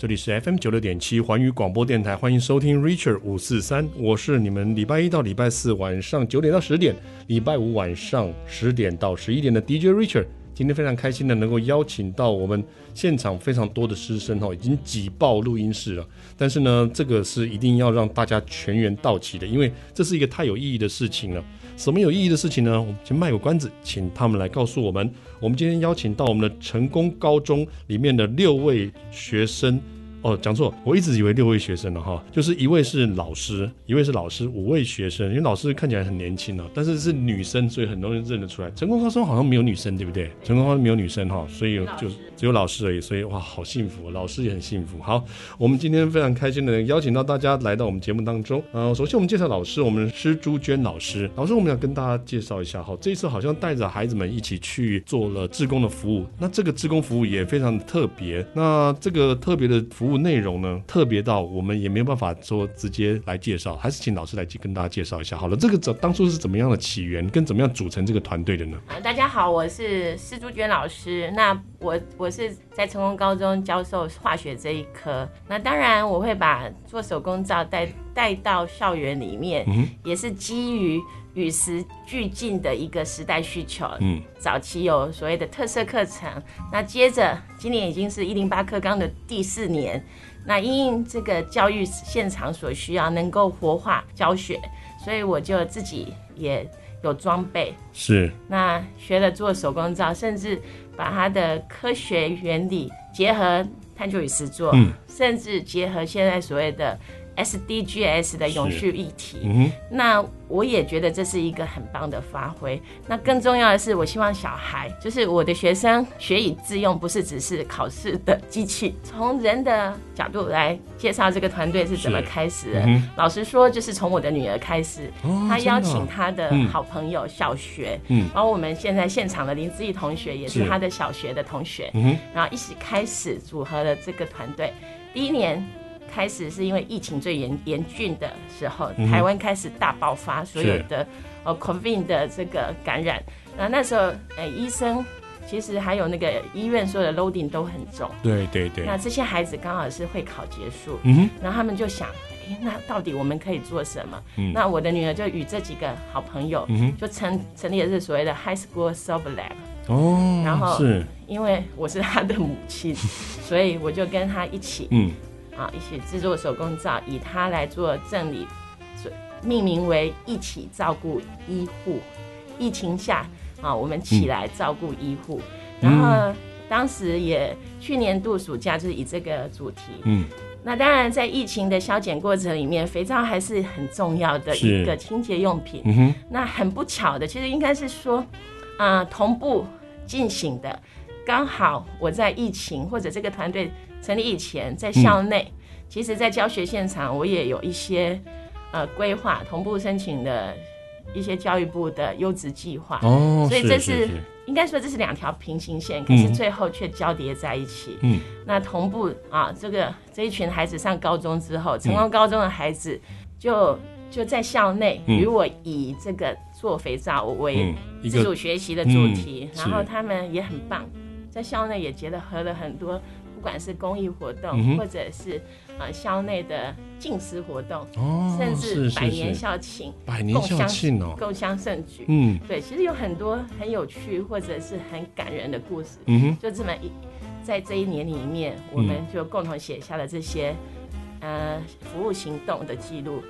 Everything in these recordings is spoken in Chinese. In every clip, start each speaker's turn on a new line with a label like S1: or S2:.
S1: 这里是 FM 九六点七环宇广播电台，欢迎收听 Richard 五四三，我是你们礼拜一到礼拜四晚上九点到十点，礼拜五晚上十点到十一点的 DJ Richard。今天非常开心的能够邀请到我们现场非常多的师生哈，已经挤爆录音室了。但是呢，这个是一定要让大家全员到齐的，因为这是一个太有意义的事情了。什么有意义的事情呢？我们先卖个关子，请他们来告诉我们。我们今天邀请到我们的成功高中里面的六位学生。哦，讲错，我一直以为六位学生了哈，就是一位是老师，一位是老师，五位学生。因为老师看起来很年轻哦，但是是女生，所以很多人认得出来。成功高中好像没有女生，对不对？成功高中没有女生哈，所以就只有老师而已。所以哇，好幸福，老师也很幸福。好，我们今天非常开心的邀请到大家来到我们节目当中。呃，首先我们介绍老师，我们施朱娟老师。老师，我们要跟大家介绍一下哈，这一次好像带着孩子们一起去做了志工的服务。那这个志工服务也非常特别。那这个特别的服务。内容呢，特别到我们也没有办法说直接来介绍，还是请老师来跟大家介绍一下。好了，这个怎当初是怎么样的起源，跟怎么样组成这个团队的呢？
S2: 啊，大家好，我是施朱娟老师。那我我是在成功高中教授化学这一科。那当然我会把做手工皂带带到校园里面，嗯、也是基于。与时俱进的一个时代需求。嗯，早期有所谓的特色课程，那接着今年已经是一零八课纲的第四年，那因应这个教育现场所需要，能够活化教学，所以我就自己也有装备。
S1: 是。那
S2: 学了做手工皂，甚至把它的科学原理结合探究与实作，嗯，甚至结合现在所谓的。SDGs 的永续议题，嗯，那我也觉得这是一个很棒的发挥。那更重要的是，我希望小孩，就是我的学生，学以致用，不是只是考试的机器。从人的角度来介绍这个团队是怎么开始的。嗯、老实说，就是从我的女儿开始，哦、她邀请她的好朋友，小学，嗯，然后我们现在现场的林志毅同学也是她的小学的同学，嗯，然后一起开始组合了这个团队。第一年。开始是因为疫情最严严峻的时候，嗯、台湾开始大爆发，所有的呃 COVID 的这个感染，那那时候呃医生其实还有那个医院所有的 loading 都很重，
S1: 对对对。
S2: 那这些孩子刚好是会考结束，嗯，然后他们就想，哎，那到底我们可以做什么？嗯，那我的女儿就与这几个好朋友，嗯就成成立的是所谓的 High School Silver Lab，哦，然后是。因为我是他的母亲，所以我就跟他一起，嗯。啊，一起制作手工皂，以它来做赠礼，命名为“一起照顾医护”。疫情下，啊，我们起来照顾医护。嗯、然后当时也去年度暑假就是以这个主题。嗯。那当然，在疫情的消减过程里面，肥皂还是很重要的一个清洁用品。嗯哼。那很不巧的，其实应该是说，啊，同步进行的。刚好我在疫情或者这个团队成立以前，在校内，嗯、其实，在教学现场，我也有一些呃规划，同步申请的一些教育部的优质计划。哦，所以这是，应该说这是两条平行线，可是最后却交叠在一起。嗯，那同步啊，这个这一群孩子上高中之后，成功高中的孩子就就在校内与我以这个做肥皂为自主学习的主题，嗯嗯、然后他们也很棒。在校内也结合了很多，不管是公益活动，嗯、或者是呃校内的静思活动，哦，甚至百年校庆，
S1: 百年校庆哦，
S2: 共襄盛举，嗯，对，其实有很多很有趣或者是很感人的故事，嗯哼，就这么一在这一年里面，我们就共同写下了这些、嗯、呃服务行动的记录。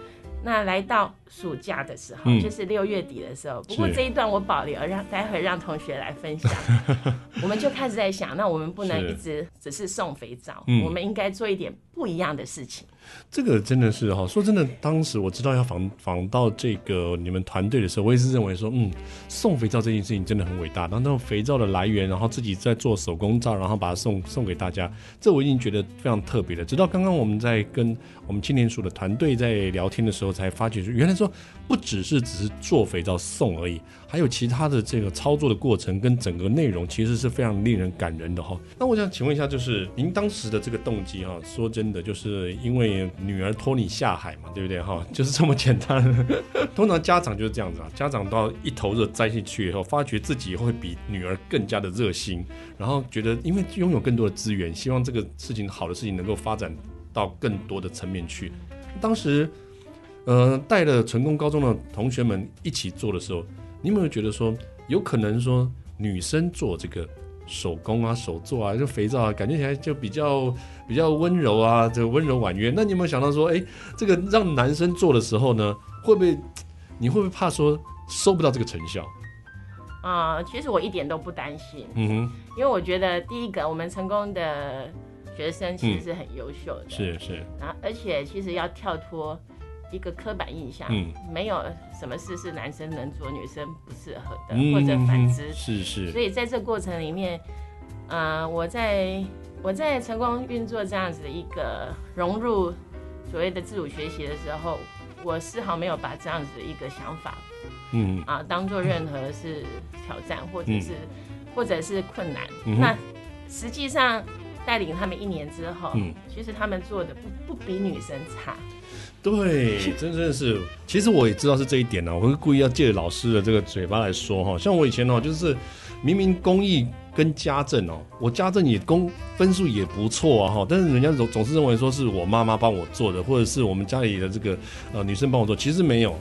S2: 那来到暑假的时候，嗯、就是六月底的时候。不过这一段我保留，让待会让同学来分享。我们就开始在想，那我们不能一直只是送肥皂，嗯、我们应该做一点不一样的事情。
S1: 这个真的是哈，说真的，当时我知道要访访到这个你们团队的时候，我也是认为说，嗯，送肥皂这件事情真的很伟大。然后那种肥皂的来源，然后自己在做手工皂，然后把它送送给大家，这我已经觉得非常特别了。直到刚刚我们在跟我们青年署的团队在聊天的时候，才发觉说，原来说不只是只是做肥皂送而已，还有其他的这个操作的过程跟整个内容，其实是非常令人感人的哈。那我想请问一下，就是您当时的这个动机哈，说真的，就是因为。女儿托你下海嘛，对不对哈？就是这么简单。通常家长就是这样子啊，家长到一头热栽进去以后，发觉自己会比女儿更加的热心，然后觉得因为拥有更多的资源，希望这个事情好的事情能够发展到更多的层面去。当时，呃，带了成功高中的同学们一起做的时候，你有没有觉得说，有可能说女生做这个？手工啊，手做啊，就肥皂啊，感觉起来就比较比较温柔啊，这个温柔婉约。那你有没有想到说，哎、欸，这个让男生做的时候呢，会不会你会不会怕说收不到这个成效？
S2: 啊、呃，其实我一点都不担心，
S1: 嗯哼，
S2: 因为我觉得第一个，我们成功的学生其实是很优秀的，
S1: 是、嗯、是，
S2: 然后而且其实要跳脱。一个刻板印象，嗯，没有什么事是男生能做，女生不适合的，嗯、或者反之，
S1: 是是。
S2: 所以在这个过程里面，呃，我在我在成功运作这样子的一个融入所谓的自主学习的时候，我丝毫没有把这样子的一个想法，嗯啊，当做任何是挑战或者是、嗯、或者是困难。嗯、那实际上带领他们一年之后，嗯，其实他们做的不不比女生差。
S1: 对，真的是，其实我也知道是这一点呢、啊。我会故意要借着老师的这个嘴巴来说哈，像我以前哦，就是明明工艺跟家政哦，我家政也工分数也不错啊哈，但是人家总总是认为说是我妈妈帮我做的，或者是我们家里的这个呃女生帮我做，其实没有，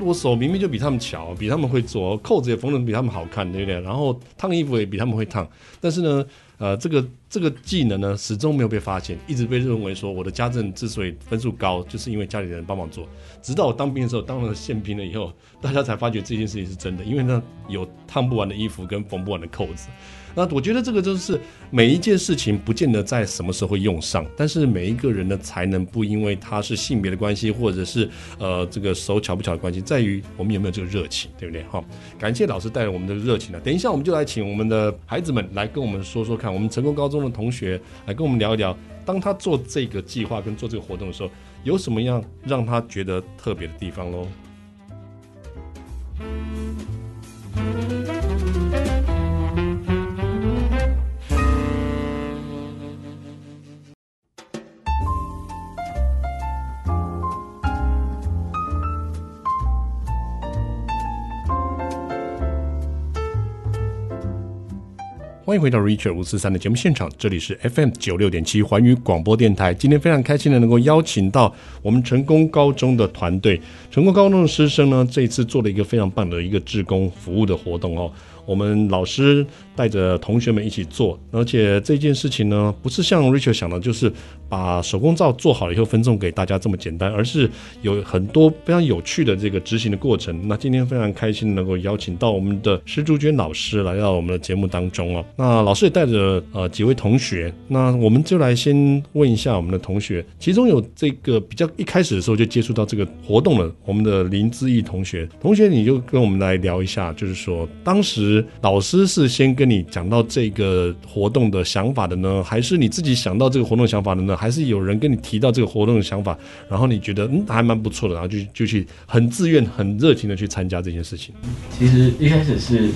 S1: 我手明明就比他们巧，比他们会做，扣子也缝得比他们好看，对不对？然后烫衣服也比他们会烫，但是呢。呃，这个这个技能呢，始终没有被发现，一直被认为说我的家政之所以分数高，就是因为家里人帮忙做。直到我当兵的时候，当了宪兵了以后，大家才发觉这件事情是真的，因为呢，有烫不完的衣服跟缝不完的扣子。那我觉得这个就是每一件事情不见得在什么时候会用上，但是每一个人的才能不因为他是性别的关系，或者是呃这个手巧不巧的关系，在于我们有没有这个热情，对不对？好，感谢老师带来我们的热情啊！等一下我们就来请我们的孩子们来跟我们说说看，我们成功高中的同学来跟我们聊一聊，当他做这个计划跟做这个活动的时候，有什么样让他觉得特别的地方喽？欢迎回到 Richard 五四三的节目现场，这里是 FM 九六点七环宇广播电台。今天非常开心的能够邀请到我们成功高中的团队，成功高中的师生呢，这一次做了一个非常棒的一个志工服务的活动哦。我们老师带着同学们一起做，而且这件事情呢，不是像 Richard 想的，就是把手工皂做好了以后分送给大家这么简单，而是有很多非常有趣的这个执行的过程。那今天非常开心能够邀请到我们的施朱娟老师来到我们的节目当中哦。那老师也带着呃几位同学，那我们就来先问一下我们的同学，其中有这个比较一开始的时候就接触到这个活动了，我们的林志毅同学，同学你就跟我们来聊一下，就是说当时。老师是先跟你讲到这个活动的想法的呢，还是你自己想到这个活动想法的呢？还是有人跟你提到这个活动的想法，然后你觉得嗯还蛮不错的，然后就就去很自愿、很热情的去参加这件事情？
S3: 其实一开始是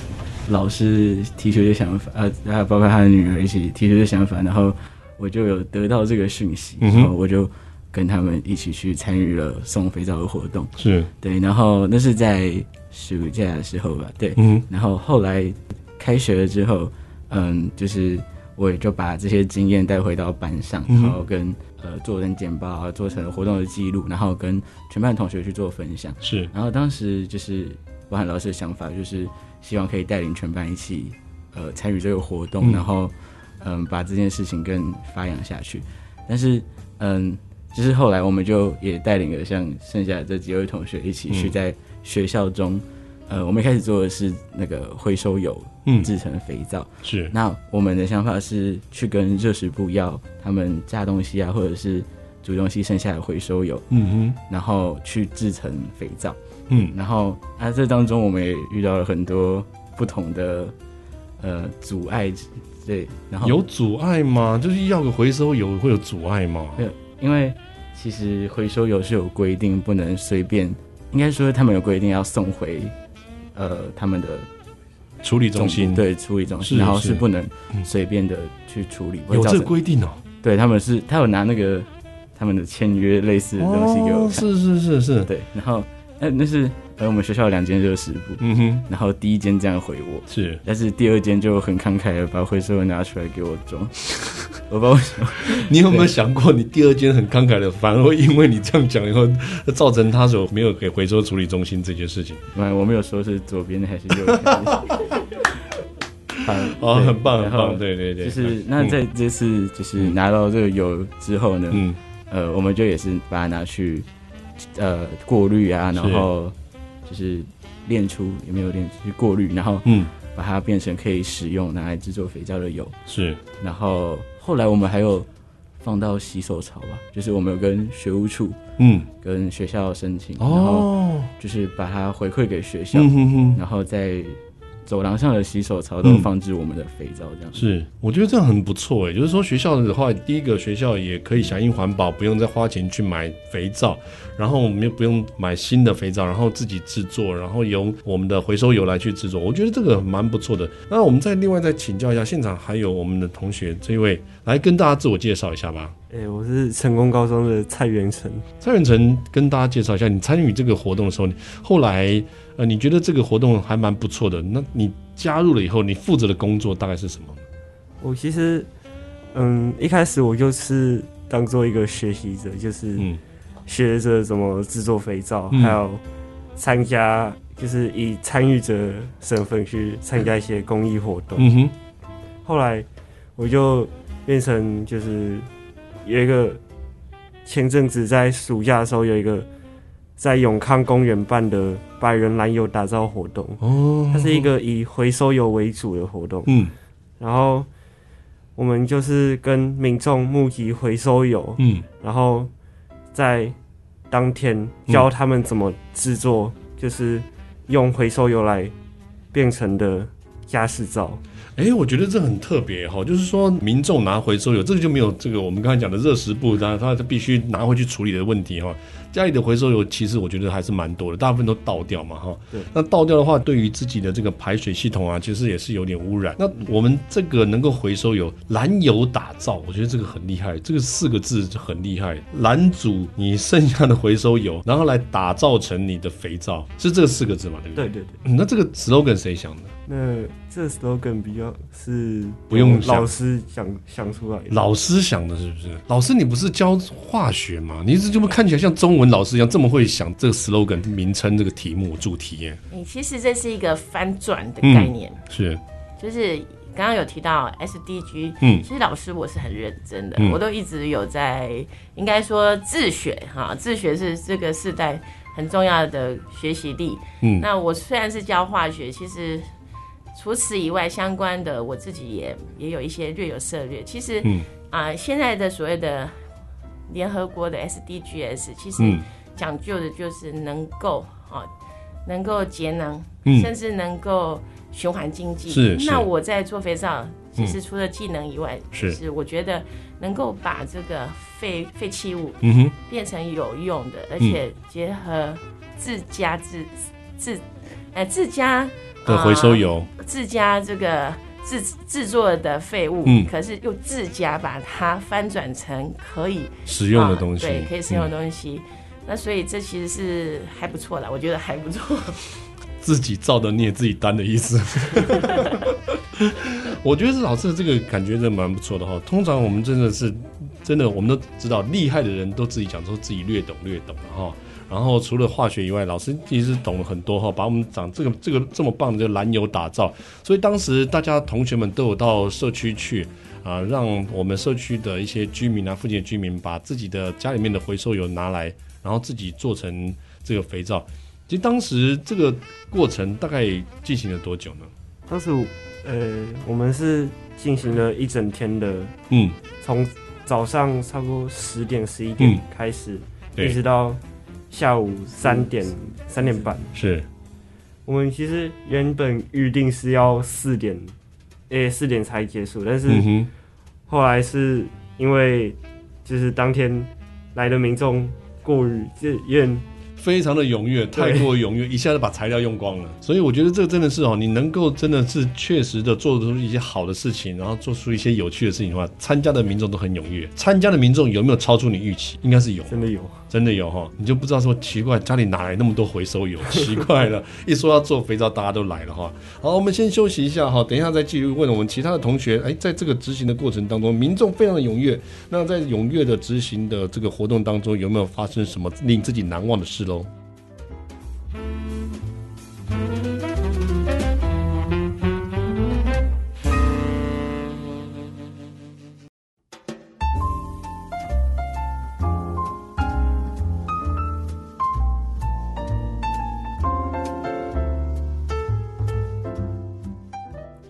S3: 老师提出的想法，呃，还有包括他的女儿一起提出的想法，然后我就有得到这个讯息，然后我就跟他们一起去参与了送肥皂的活动。
S1: 是
S3: 对，然后那是在。暑假的时候吧，对，嗯，然后后来开学了之后，嗯，就是我也就把这些经验带回到班上，然后跟呃做成简报啊，做成活动的记录，然后跟全班同学去做分享。
S1: 是，
S3: 然后当时就是包含老师的想法，就是希望可以带领全班一起呃参与这个活动，嗯、然后嗯把这件事情更发扬下去。但是嗯，就是后来我们就也带领了像剩下的这几位同学一起去在。嗯学校中，呃，我们一开始做的是那个回收油，嗯，制成肥皂。
S1: 是。
S3: 那我们的想法是去跟热食部要他们炸东西啊，或者是煮东西剩下的回收油，嗯哼，然后去制成肥皂。嗯，然后啊，这当中我们也遇到了很多不同的呃阻碍，对。然后
S1: 有阻碍吗？就是要个回收油会有阻碍吗？
S3: 没有，因为其实回收油是有规定，不能随便。应该说，他们有规定要送回，呃，他们的
S1: 处理中心，
S3: 对，处理中心，然后是不能随便的去处理。
S1: 有这个规定哦？
S3: 对，他们是，他有拿那个他们的签约类似的东西给我看。
S1: 是是是是，
S3: 对，然后那那是。而我们学校有两间热食部，嗯哼，然后第一间这样回我，
S1: 是，
S3: 但是第二间就很慷慨的把回收拿出来给我装，我不知道为什么。
S1: 你有没有想过，你第二间很慷慨的，反而会因为你这样讲以后，造成他所没有给回收处理中心这件事情？
S3: 没有，我没有说是左边的还是右边。
S1: 哦，很棒很棒，对对对，
S3: 就是那在这次就是拿到这个油之后呢，嗯，呃，我们就也是把它拿去呃过滤啊，然后。就是炼出有没有炼去过滤，然后嗯，把它变成可以使用拿来制作肥皂的油。
S1: 是，
S3: 然后后来我们还有放到洗手槽吧，就是我们有跟学务处嗯，跟学校申请，然后就是把它回馈给学校，然后再。走廊上的洗手槽都放置我们的肥皂，这样、嗯、
S1: 是，我觉得这样很不错诶。就是说学校的话，第一个学校也可以响应环保，不用再花钱去买肥皂，然后我们又不用买新的肥皂，然后自己制作，然后由我们的回收油来去制作，我觉得这个蛮不错的。那我们再另外再请教一下，现场还有我们的同学这一位，来跟大家自我介绍一下吧。
S4: 哎、欸，我是成功高中的蔡元成。
S1: 蔡元成，跟大家介绍一下，你参与这个活动的时候，你后来。呃，你觉得这个活动还蛮不错的？那你加入了以后，你负责的工作大概是什么？
S4: 我其实，嗯，一开始我就是当做一个学习者，就是学着怎么制作肥皂，嗯、还有参加，就是以参与者身份去参加一些公益活动。嗯哼。后来我就变成就是有一个前阵子在暑假的时候有一个。在永康公园办的百人燃油打造活动，哦，它是一个以回收油为主的活动，嗯，然后我们就是跟民众募集回收油，嗯，然后在当天教他们怎么制作，就是用回收油来变成的家事皂。
S1: 哎、欸，我觉得这很特别哈，就是说民众拿回收油，这个就没有这个我们刚才讲的热食部，他他必须拿回去处理的问题哈。家里的回收油其实我觉得还是蛮多的，大部分都倒掉嘛，哈。对。那倒掉的话，对于自己的这个排水系统啊，其实也是有点污染。那我们这个能够回收油，燃油打造，我觉得这个很厉害，这个四个字就很厉害。燃煮你剩下的回收油，然后来打造成你的肥皂，是这四个字嘛？对不对？
S4: 对对对。
S1: 嗯，那这个 slogan 谁想的？
S4: 那这 slogan 比较是
S1: 不用
S4: 老师想想出来的，
S1: 老师想的是不是？老师你不是教化学吗？你一直就不看起来像中文老师一样这么会想这个 slogan 名称、这个题目、主题耶？
S2: 你其实这是一个翻转的概念，
S1: 嗯、是，
S2: 就是刚刚有提到 SDG，嗯，其实老师我是很认真的，嗯、我都一直有在，应该说自学哈，自学是这个时代很重要的学习力，嗯，那我虽然是教化学，其实。除此以外，相关的我自己也也有一些略有涉略。其实，嗯啊、呃，现在的所谓的联合国的 SDGs，其实讲究的就是能够啊、哦，能够节能，嗯、甚至能够循环经济。
S1: 是。
S2: 那我在做肥皂，其实除了技能以外，
S1: 是、
S2: 我觉得能够把这个废废弃物，
S1: 嗯哼，
S2: 变成有用的，而且结合自家自自，哎、呃，自家。
S1: 的回收油，
S2: 呃、自家这个制制作的废物，嗯，可是又自家把它翻转成可以
S1: 使用的东西，
S2: 呃、对，可以使用的东西。嗯、那所以这其实是还不错的，我觉得还不错。
S1: 自己造的孽自己担的意思。我觉得是老师的这个感觉真的蛮不错的哈。通常我们真的是真的，我们都知道厉害的人都自己讲说自己略懂略懂哈。然后除了化学以外，老师其实懂了很多哈，把我们长这个这个这么棒的这个燃油打造，所以当时大家同学们都有到社区去啊，让我们社区的一些居民啊，附近的居民把自己的家里面的回收油拿来，然后自己做成这个肥皂。其实当时这个过程大概进行了多久呢？
S4: 当时呃，我们是进行了一整天的，嗯，从早上差不多十点十一点开始，嗯、一直到。下午三点三点半，
S1: 是
S4: 我们其实原本预定是要四点，诶四点才结束，但是后来是因为就是当天来的民众过于就有点
S1: 非常的踊跃，太过踊跃，一下子把材料用光了。所以我觉得这个真的是哦，你能够真的是确实的做出一些好的事情，然后做出一些有趣的事情的话，参加的民众都很踊跃。参加的民众有没有超出你预期？应该是有，
S4: 真的有。
S1: 真的有哈，你就不知道说奇怪，家里哪来那么多回收油？奇怪了，一说要做肥皂，大家都来了哈。好，我们先休息一下哈，等一下再继续问我们其他的同学。哎，在这个执行的过程当中，民众非常的踊跃。那在踊跃的执行的这个活动当中，有没有发生什么令自己难忘的事喽？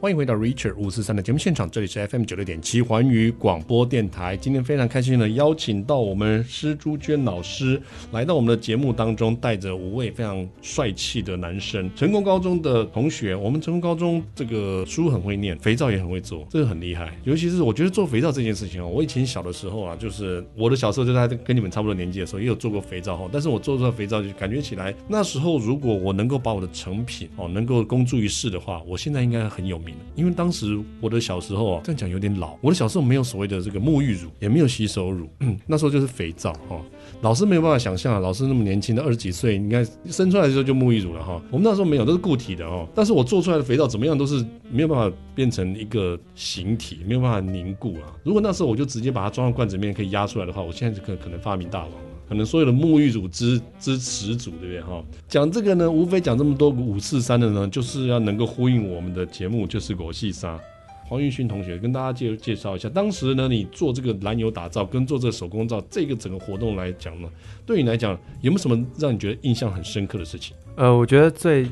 S1: 欢迎回到 Richard 五四三的节目现场，这里是 FM 九六点七环宇广播电台。今天非常开心的邀请到我们施朱娟老师来到我们的节目当中，带着五位非常帅气的男生，成功高中的同学。我们成功高中这个书很会念，肥皂也很会做，这个很厉害。尤其是我觉得做肥皂这件事情哦，我以前小的时候啊，就是我的小时候就在跟你们差不多年纪的时候，也有做过肥皂哈。但是我做出来肥皂就感觉起来，那时候如果我能够把我的成品哦能够公诸于世的话，我现在应该很有名。因为当时我的小时候啊，这样讲有点老。我的小时候没有所谓的这个沐浴乳，也没有洗手乳，那时候就是肥皂哈。老师没有办法想象啊，老师那么年轻的二十几岁，应该生出来的时候就沐浴乳了哈。我们那时候没有，都是固体的哦。但是我做出来的肥皂怎么样都是没有办法变成一个形体，没有办法凝固啊。如果那时候我就直接把它装到罐子里面可以压出来的话，我现在就可可能发明大王，可能所有的沐浴乳之之始祖，对不对哈？讲这个呢，无非讲这么多五四三的呢，就是要能够呼应我们的节目，就是狗戏沙。黄玉勋同学跟大家介介绍一下，当时呢，你做这个燃油打造跟做这个手工皂这个整个活动来讲呢，对你来讲有没有什么让你觉得印象很深刻的事情？
S5: 呃，我觉得最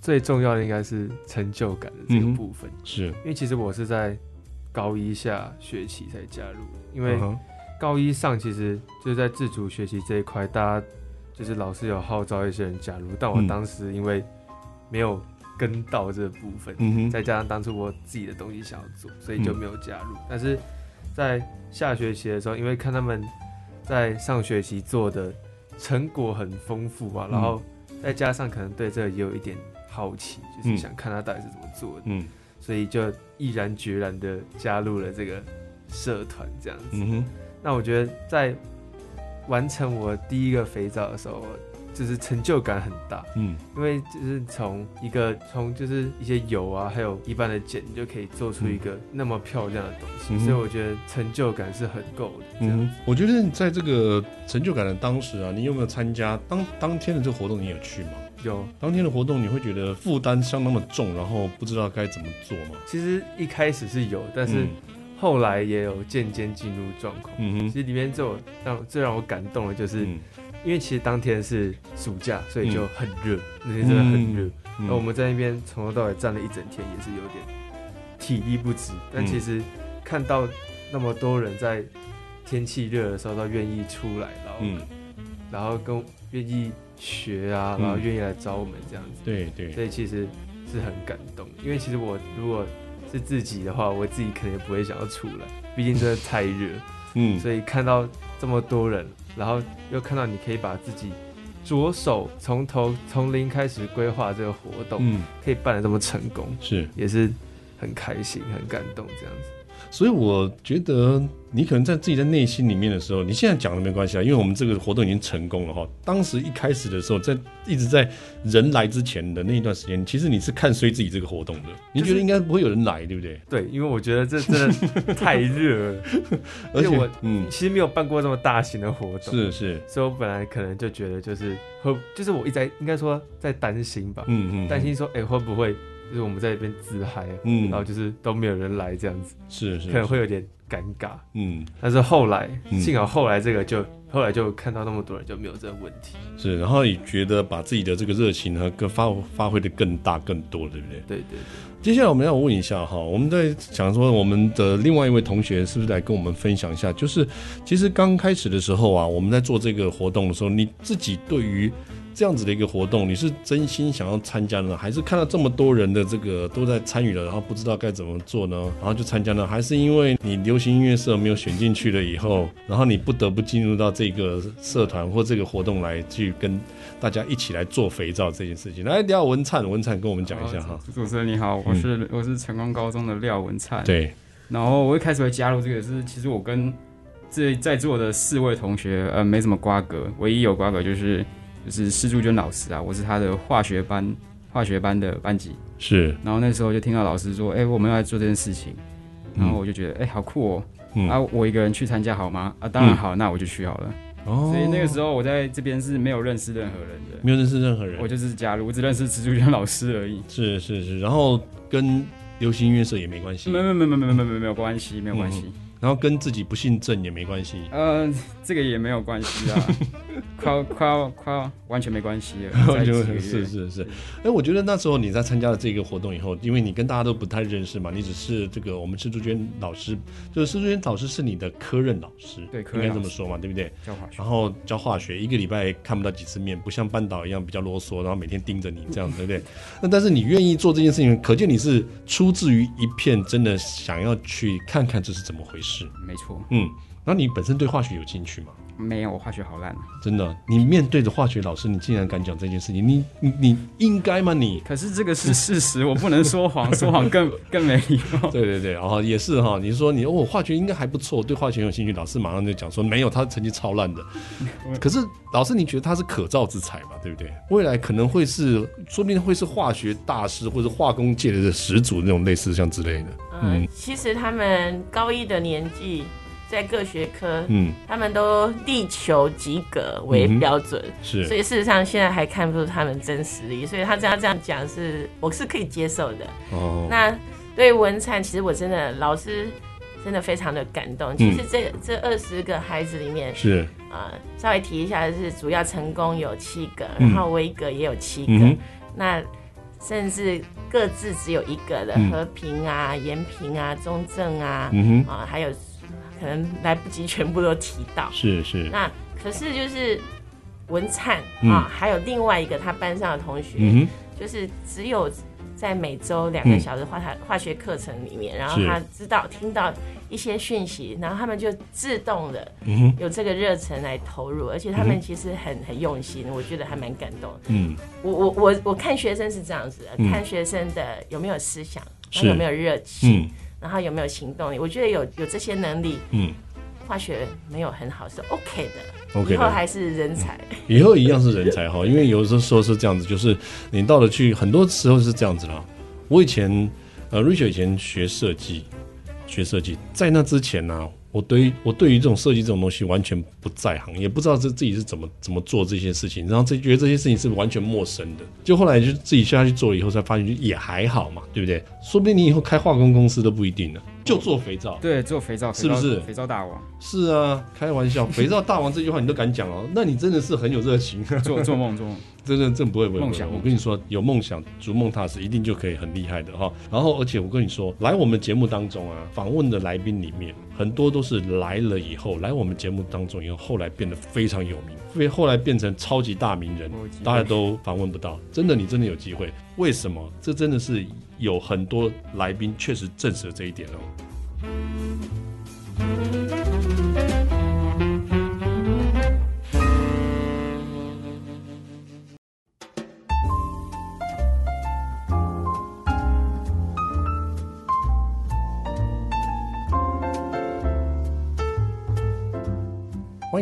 S5: 最重要的应该是成就感的这个部分，嗯、
S1: 是
S5: 因为其实我是在高一下学期才加入，因为高一上其实就是在自主学习这一块，大家就是老师有号召一些人加入，但我当时因为没有。跟到这部分，嗯，再加上当初我自己的东西想要做，所以就没有加入。嗯、但是在下学期的时候，因为看他们在上学期做的成果很丰富啊，嗯、然后再加上可能对这个也有一点好奇，就是想看他到底是怎么做的，嗯，所以就毅然决然的加入了这个社团这样子。那我觉得在完成我第一个肥皂的时候。就是成就感很大，嗯，因为就是从一个从就是一些油啊，还有一般的碱，你就可以做出一个那么漂亮的东西，嗯、所以我觉得成就感是很够的。嗯，
S1: 我觉得在这个成就感的当时啊，你有没有参加当当天的这个活动？你有去吗？
S5: 有。
S1: 当天的活动，你会觉得负担相当的重，然后不知道该怎么做吗？
S5: 其实一开始是有，但是后来也有渐渐进入状况。嗯哼，其实里面最有让最让我感动的就是。嗯因为其实当天是暑假，所以就很热，嗯、那天真的很热。那、嗯、我们在那边从头到尾站了一整天，也是有点体力不支。但其实看到那么多人在天气热的时候都愿意出来，然后、嗯、然后跟愿意学啊，然后愿意来找我们这样子。对对、嗯。所以其实是很感动。因为其实我如果是自己的话，我自己可能也不会想要出来，毕竟真的太热。嗯。所以看到这么多人。然后又看到你可以把自己着手从头从零开始规划这个活动，嗯，可以办得这么成功，是也是很开心很感动这样子。
S1: 所以我觉得你可能在自己的内心里面的时候，你现在讲的没关系啊，因为我们这个活动已经成功了哈。当时一开始的时候，在一直在人来之前的那一段时间，其实你是看衰自己这个活动的，你觉得应该不会有人来，对不对？
S5: 对，因为我觉得这真的太热了，而且我嗯，其实没有办过这么大型的活动，是是，所以我本来可能就觉得就是会，就是我一直在应该说在担心吧，嗯嗯，担心说哎会不会。就是我们在这边自嗨，嗯，然后就是都没有人来这样子，是是，可能会有点尴尬，嗯。但是后来，幸好后来这个就后来就看到那么多人就没有这个问题，
S1: 是。然后也觉得把自己的这个热情呢，更发发挥的更大更多，对不对？
S5: 对对对。
S1: 接下来我们要问一下哈，我们在想说我们的另外一位同学是不是来跟我们分享一下？就是其实刚开始的时候啊，我们在做这个活动的时候，你自己对于这样子的一个活动，你是真心想要参加呢，还是看到这么多人的这个都在参与了，然后不知道该怎么做呢？然后就参加呢？还是因为你流行音乐社没有选进去了以后，然后你不得不进入到这个社团或这个活动来去跟大家一起来做肥皂这件事情？来，廖文灿，文灿跟我们讲一下哈。
S6: 主持人你好，我是、嗯、我是成功高中的廖文灿。
S1: 对。
S6: 然后我一开始会加入这个是，其实我跟这在座的四位同学呃没什么瓜葛，唯一有瓜葛就是就是施主娟老师啊，我是他的化学班，化学班的班级
S1: 是。
S6: 然后那时候就听到老师说：“哎，我们要来做这件事情。”然后我就觉得：“哎，好酷哦！”啊，我一个人去参加好吗？啊，当然好，那我就去好了。哦。所以那个时候我在这边是没有认识任何人的，
S1: 没有认识任何人。
S6: 我就是，假如我只认识施主娟老师而已。
S1: 是是是，然后跟流行音乐社也没关系。
S6: 没有没有没有没有没有没有没有关系，没有关系。
S1: 然后跟自己不姓郑也没关系，
S6: 呃，这个也没有关系啊，快快快，完全没关系了。
S1: 是是是，哎，我觉得那时候你在参加了这个活动以后，因为你跟大家都不太认识嘛，你只是这个我们施朱娟老师，就是施朱娟老师是你的科任老师，
S6: 对，
S1: 应该这么说嘛，对不对？
S6: 教化学，
S1: 然后教化学，一个礼拜看不到几次面，不像班导一样比较啰嗦，然后每天盯着你这样，对不对？那但是你愿意做这件事情，可见你是出自于一片真的想要去看看这是怎么回事。是，
S6: 没错。
S1: 嗯，那你本身对化学有兴趣吗？
S6: 没有，我化学好烂。真
S1: 的，你面对着化学老师，你竟然敢讲这件事情，你你你应该吗？你？
S6: 可是这个是事实，我不能说谎，说谎更更没礼貌。
S1: 对对对，然后也是哈，你说你哦，化学应该还不错，对化学有兴趣，老师马上就讲说没有，他成绩超烂的。可是老师，你觉得他是可造之材嘛？对不对？未来可能会是，说不定会是化学大师，或者化工界的始祖那种类似像之类的。
S2: 嗯，其实他们高一的年纪。在各学科，嗯，他们都力求及格为标准，嗯、是，所以事实上现在还看不出他们真实力，所以他这样这样讲是，我是可以接受的。哦，那对文灿，其实我真的老师真的非常的感动。其实这、嗯、这二十个孩子里面，是。啊、呃，稍微提一下，是主要成功有七个，然后威格也有七个，嗯、那甚至各自只有一个的、嗯、和平啊、延平啊、中正啊，嗯哼。啊，还有。可能来不及全部都提到，
S1: 是是。
S2: 那可是就是文灿、嗯、啊，还有另外一个他班上的同学，嗯、就是只有在每周两个小时化学化学课程里面，嗯、然后他知道听到一些讯息，然后他们就自动的有这个热忱来投入，嗯、而且他们其实很很用心，我觉得还蛮感动。嗯，我我我我看学生是这样子的，嗯、看学生的有没有思想，然后有没有热情。然后有没有行动力？我觉得有有这些能力，嗯，化学没有很好是 OK 的，OK，以后还是人才，嗯，
S1: 以后一样是人才哈。因为有的时候是这样子，就是你到了去，很多时候是这样子啦。我以前呃，Richard 以前学设计，学设计，在那之前呢，啊。我对于我对于这种设计这种东西完全不在行，也不知道这自己是怎么怎么做这些事情，然后这觉得这些事情是完全陌生的。就后来就自己下去做了以后，才发现也还好嘛，对不对？说不定你以后开化工公司都不一定呢。就做肥皂，
S6: 对，做肥皂，
S1: 是不是？
S6: 肥皂大王，
S1: 是啊，开玩笑，肥皂大王这句话你都敢讲哦，那你真的是很有热情。
S6: 做做梦，做梦，
S1: 真的真不会不会。梦想，我跟你说，有梦想，逐梦踏实，一定就可以很厉害的哈。然后，而且我跟你说，来我们节目当中啊，访问的来宾里面，很多都是来了以后，来我们节目当中以后，后来变得非常有名，因为后来变成超级大名人，大家都访问不到。真的，你真的有机会。为什么？这真的是有很多来宾确实证实了这一点哦。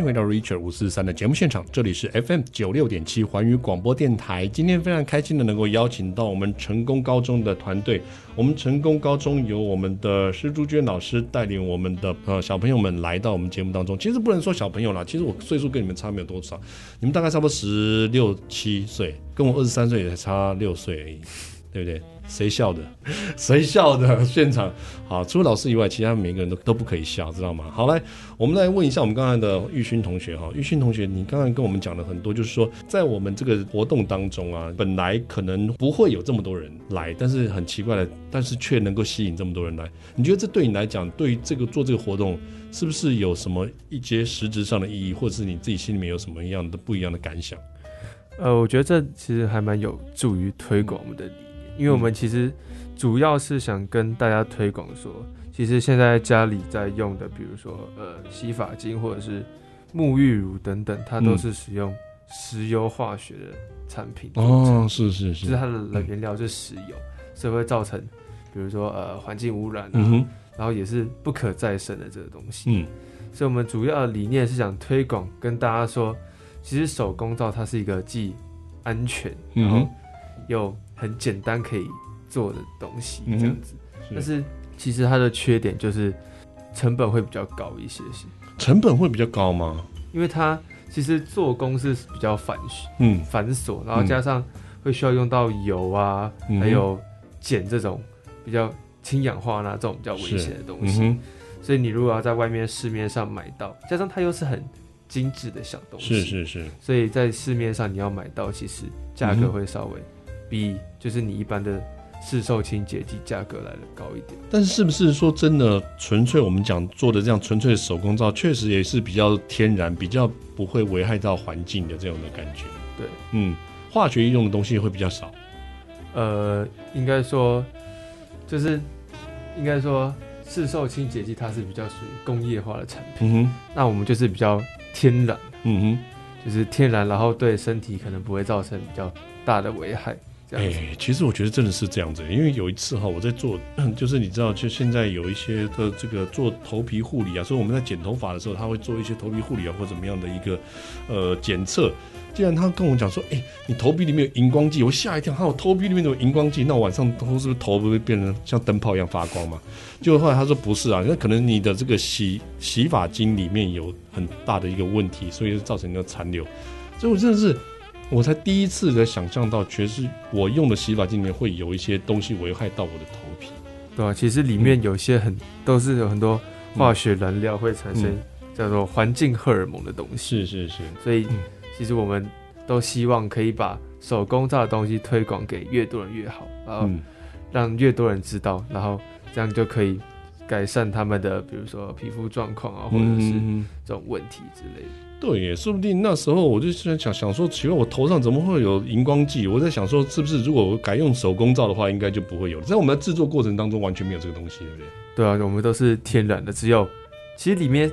S1: 迎回到 Richard 五四三的节目现场，这里是 FM 九六点七环宇广播电台。今天非常开心的能够邀请到我们成功高中的团队。我们成功高中由我们的施朱娟老师带领我们的呃小朋友们来到我们节目当中。其实不能说小朋友啦，其实我岁数跟你们差没有多少，你们大概差不多十六七岁，跟我二十三岁也才差六岁而已，对不对？谁笑的？谁笑的？现场好，除了老师以外，其他每个人都都不可以笑，知道吗？好，来，我们来问一下我们刚才的玉勋同学哈，玉勋同学，你刚才跟我们讲了很多，就是说在我们这个活动当中啊，本来可能不会有这么多人来，但是很奇怪的，但是却能够吸引这么多人来。你觉得这对你来讲，对于这个做这个活动，是不是有什么一些实质上的意义，或者是你自己心里面有什么样的不一样的感想？
S5: 呃，我觉得这其实还蛮有助于推广我们的，因为我们其实主要是想跟大家推广说，其实现在家里在用的，比如说呃洗发精或者是沐浴乳等等，它都是使用石油化学的产品。
S1: 哦，是是是，
S5: 就是它的原料是石油，所以会造成比如说呃环境污染啊，
S1: 嗯
S5: 然后也是不可再生的这个东西。
S1: 嗯，
S5: 所以我们主要的理念是想推广，跟大家说。其实手工皂它是一个既安全，然后又很简单可以做的东西，这样子。但是其实它的缺点就是成本会比较高一些些。
S1: 成本会比较高吗？
S5: 因为它其实做工是比较繁琐，
S1: 嗯，
S5: 繁琐，然后加上会需要用到油啊，还有碱这种比较氢氧化钠这种比较危险的东西。所以你如果要在外面市面上买到，加上它又是很。精致的小东西
S1: 是是是，
S5: 所以在市面上你要买到，其实价格会稍微比就是你一般的市售清洁剂价格来的高一点。
S1: 但是是不是说真的纯粹我们讲做的这样纯粹的手工皂，确实也是比较天然，比较不会危害到环境的这种的感觉？
S5: 对，
S1: 嗯，化学用的东西会比较少。
S5: 呃，应该说就是应该说市售清洁剂它是比较属于工业化的产品，
S1: 嗯哼，
S5: 那我们就是比较。天然，
S1: 嗯哼，
S5: 就是天然，然后对身体可能不会造成比较大的危害。这样子，
S1: 哎，其实我觉得真的是这样子，因为有一次哈，我在做，就是你知道，就现在有一些的这个做头皮护理啊，所以我们在剪头发的时候，他会做一些头皮护理啊，或怎么样的一个呃检测。既然他跟我讲说，哎、你头皮里面有荧光剂，我吓一跳，他有头皮里面有荧光剂，那我晚上头是不是头不会变成像灯泡一样发光嘛？就后来他说不是啊，那可能你的这个洗洗发精里面有很大的一个问题，所以造成一个残留。所以我真的是，我才第一次的想象到，确实我用的洗发精里面会有一些东西危害到我的头皮。
S5: 对啊，其实里面有些很、嗯、都是有很多化学燃料会产生叫做环境荷尔蒙的东西。
S1: 是是是，
S5: 所以。嗯其实我们都希望可以把手工皂的东西推广给越多人越好，然后让越多人知道，然后这样就可以改善他们的，比如说皮肤状况啊，或者是这种问题之类的。
S1: 对耶，说不定那时候我就想想想说，奇怪，我头上怎么会有荧光剂？我在想说，是不是如果我改用手工皂的话，应该就不会有。在我们的制作过程当中，完全没有这个东西，对不对？
S5: 对啊，我们都是天然的，只有其实里面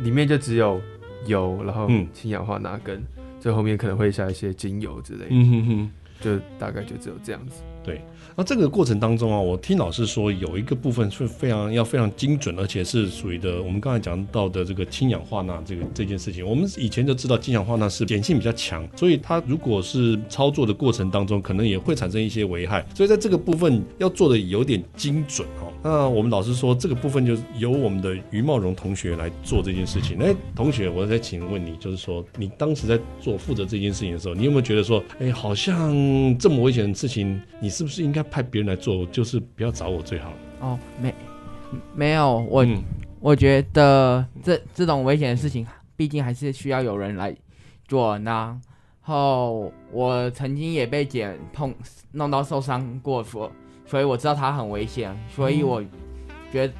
S5: 里面就只有油，然后氢氧化钠跟。最后面可能会下一些精油之类的，
S1: 嗯哼哼，
S5: 就大概就只有这样子。
S1: 对，那这个过程当中啊，我听老师说有一个部分是非常要非常精准，而且是属于的我们刚才讲到的这个氢氧化钠这个这件事情。我们以前就知道氢氧化钠是碱性比较强，所以它如果是操作的过程当中，可能也会产生一些危害。所以在这个部分要做的有点精准哦。那我们老师说这个部分就由我们的于茂荣同学来做这件事情。哎，同学，我再请问你，就是说你当时在做负责这件事情的时候，你有没有觉得说，哎，好像这么危险的事情，你是不是应该派别人来做？就是不要找我最好。
S7: 哦，没，没有，我、嗯、我觉得这这种危险的事情，毕竟还是需要有人来做。然后我曾经也被剪碰弄到受伤过，所所以我知道它很危险，所以我觉得。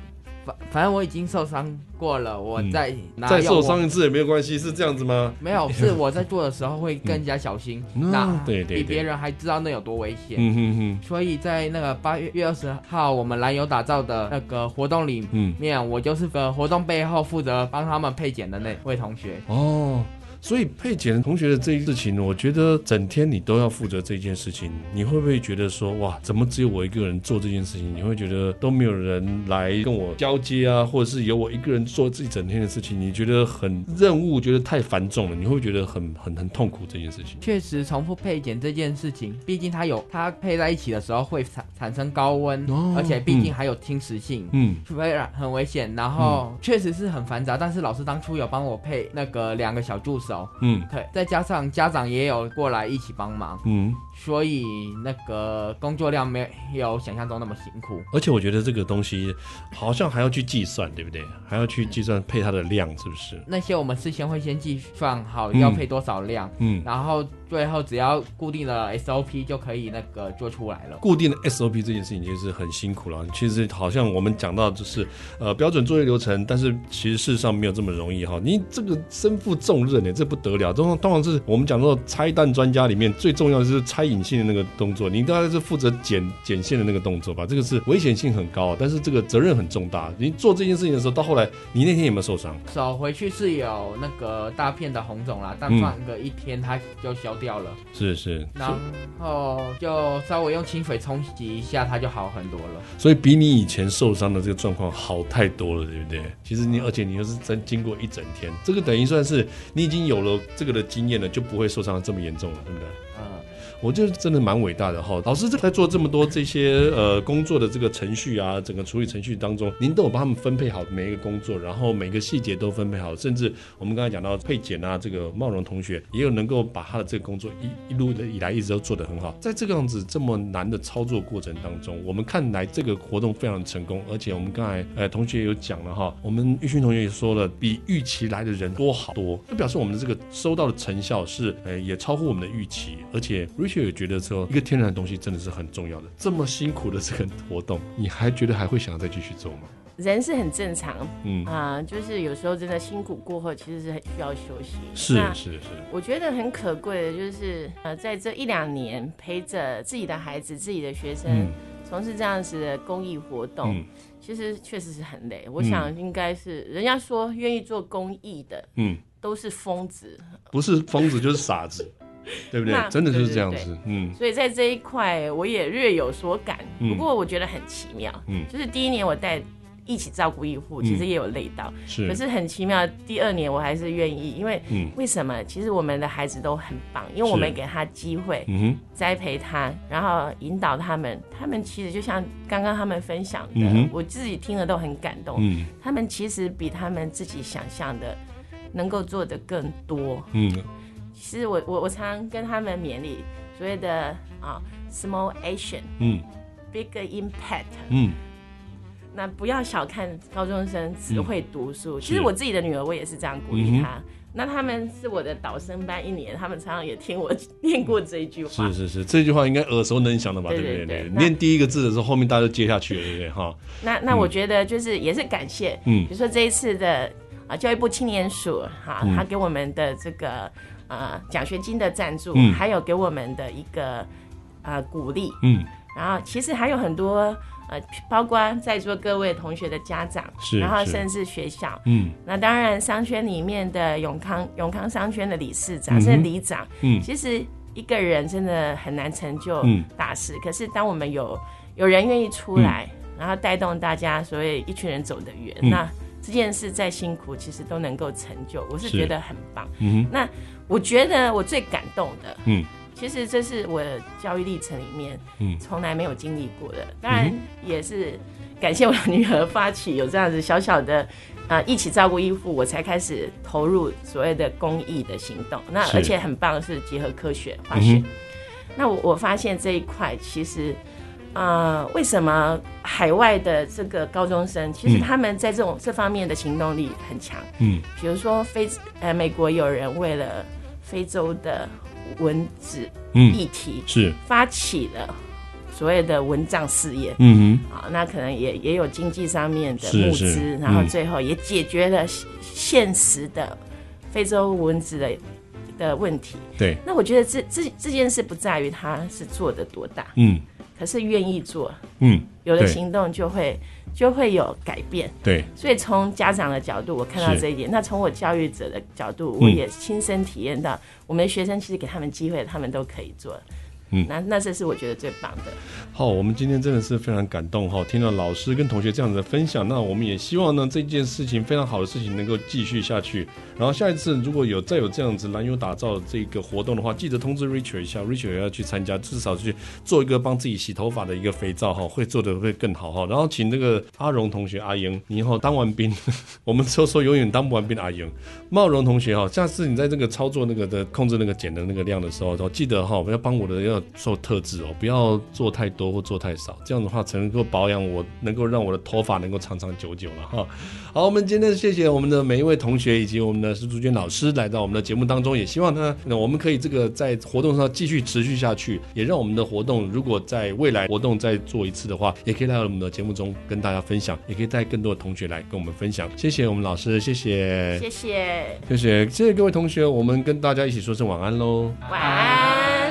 S7: 反反正我已经受伤过了，我再拿
S1: 再受伤一次也没有关系，是这样子吗？
S7: 没有，是我在做的时候会更加小心，那对对，比别人还知道那有多危险。嗯哼哼。所以在那个八月月二十号我们蓝油打造的那个活动里面，我就是个活动背后负责帮他们配检的那位同学。
S1: 哦。所以配剪同学的这一事情，我觉得整天你都要负责这件事情，你会不会觉得说，哇，怎么只有我一个人做这件事情？你会觉得都没有人来跟我交接啊，或者是由我一个人做自己整天的事情，你觉得很任务，觉得太繁重了，你会觉得很很很痛苦这件事情？
S7: 确实，重复配剪这件事情，毕竟它有它配在一起的时候会产产生高温，哦、而且毕竟还有侵蚀性，嗯，非常很危险。然后确实是很繁杂，但是老师当初有帮我配那个两个小助手。嗯，对，再加上家长也有过来一起帮忙，嗯，所以那个工作量没有想象中那么辛苦。
S1: 而且我觉得这个东西好像还要去计算，对不对？还要去计算配它的量，是不是？
S7: 那些我们事先会先计算好要配多少量，嗯，然后最后只要固定的 SOP 就可以那个做出来了。
S1: 固定的 SOP 这件事情就是很辛苦了。其实好像我们讲到就是呃标准作业流程，但是其实事实上没有这么容易哈。你这个身负重任呢，这不得了。通常通常是我们讲到拆弹专家里面最重要的是拆引线的那个动作，你大概是负责剪剪线的那个动作吧。这个是危险性很高，但是这个责任很重大。你做这件事情的时候，到后来你那天有没有受伤？
S7: 手回去是有那个大片的红肿啦，但放个一天它就消掉了。
S1: 嗯、是是，
S7: 然后就稍微用清水冲洗一下，它就好很多了。
S1: 所以比你以前受伤的这个状况好太多了，对不对？其实你而且你又是真经过一整天，这个等于算是你已经有了这个的经验了，就不会受伤的这么严重了，对不对？我觉得真的蛮伟大的哈，老师在做这么多这些呃工作的这个程序啊，整个处理程序当中，您都有帮他们分配好每一个工作，然后每个细节都分配好，甚至我们刚才讲到配检啊，这个茂荣同学也有能够把他的这个工作一一路的以来一直都做得很好。在这个样子这么难的操作过程当中，我们看来这个活动非常成功，而且我们刚才呃同学有讲了哈，我们玉勋同学也说了，比预期来的人多好多，就表示我们的这个收到的成效是呃也超乎我们的预期，而且 Richard 也觉得说。一个天然的东西真的是很重要的。这么辛苦的这个活动，你还觉得还会想要再继续做吗？
S2: 人是很正常，嗯啊、呃，就是有时候真的辛苦过后，其实是很需要休息。
S1: 是是是。
S2: 我觉得很可贵的，就是呃，在这一两年陪着自己的孩子、自己的学生从事这样子的公益活动，嗯、其实确实是很累。我想应该是人家说愿意做公益的，嗯，都是疯子，
S1: 不是疯子就是傻子。对不对？真的就是这样子，对对对，嗯。
S2: 所以在这一块，我也略有所感。不过我觉得很奇妙，嗯，就是第一年我带一起照顾医护，其实也有累到，是。可是很奇妙，第二年我还是愿意，因为为什么？其实我们的孩子都很棒，因为我们给他机会，嗯，栽培他，然后引导他们。他们其实就像刚刚他们分享的，我自己听了都很感动。嗯，他们其实比他们自己想象的能够做的更多。嗯。其实我我我常常跟他们勉励，所谓的啊、哦、small action，嗯，big impact，嗯，那不要小看高中生只会读书。嗯、其实我自己的女儿，我也是这样鼓励她。嗯、那他们是我的导生班一年，他们常常也听我念过这一句话。是
S1: 是是，这句话应该耳熟能详的吧？对对对。念第一个字的时候，后面大家都接下去了，对不对？哈。
S2: 那那我觉得就是也是感谢，嗯，比如说这一次的啊教育部青年署哈，他、嗯、给我们的这个。呃，奖学金的赞助，嗯、还有给我们的一个呃鼓励，嗯，然后其实还有很多呃，包括在座各位同学的家长，是，然后甚至学校，嗯，那当然商圈里面的永康永康商圈的理事长，甚至里长，嗯，其实一个人真的很难成就大事，嗯、可是当我们有有人愿意出来，嗯、然后带动大家，所以一群人走得远，嗯、那这件事再辛苦，其实都能够成就，我是觉得很棒，嗯，那。我觉得我最感动的，嗯，其实这是我的教育历程里面，嗯，从来没有经历过的。当然也是感谢我的女儿发起有这样子小小的，啊、呃，一起照顾衣服，我才开始投入所谓的公益的行动。那而且很棒的是结合科学化学。嗯、那我我发现这一块其实，啊、呃，为什么海外的这个高中生，其实他们在这种这方面的行动力很强，嗯，比如说非呃美国有人为了非洲的蚊子议题，嗯、是。发起了所谓的蚊帐事业，嗯哼，啊，那可能也也有经济上面的募资，嗯、然后最后也解决了现实的非洲蚊子的的问题。对，那我觉得这这这件事不在于他是做的多大，嗯，可是愿意做，嗯，有了行动就会。就会有改变，对，所以从家长的角度，我看到这一点。那从我教育者的角度，我也亲身体验到，我们的学生其实给他们机会，他们都可以做。嗯，那那这是我觉得最棒的。
S1: 好，我们今天真的是非常感动哈，听到老师跟同学这样子的分享，那我们也希望呢这件事情非常好的事情能够继续下去。然后下一次如果有再有这样子蓝友打造这个活动的话，记得通知 Richard 一下，Richard 也要去参加，至少去做一个帮自己洗头发的一个肥皂哈，会做的会更好哈。然后请那个阿荣同学阿英，你以后当完兵，我们说说永远当不完兵的阿英，茂荣同学哈，下次你在这个操作那个的控制那个碱的那个量的时候，记得哈，要帮我的要。受特质哦，不要做太多或做太少，这样的话才能够保养我，能够让我的头发能够长长久久了哈。好，我们今天谢谢我们的每一位同学以及我们的施朱娟老师来到我们的节目当中，也希望呢，那我们可以这个在活动上继续持续下去，也让我们的活动如果在未来活动再做一次的话，也可以来到我们的节目中跟大家分享，也可以带更多的同学来跟我们分享。谢谢我们老师，谢谢，
S2: 谢谢，
S1: 谢谢，谢谢各位同学，我们跟大家一起说声晚安喽，
S2: 晚安。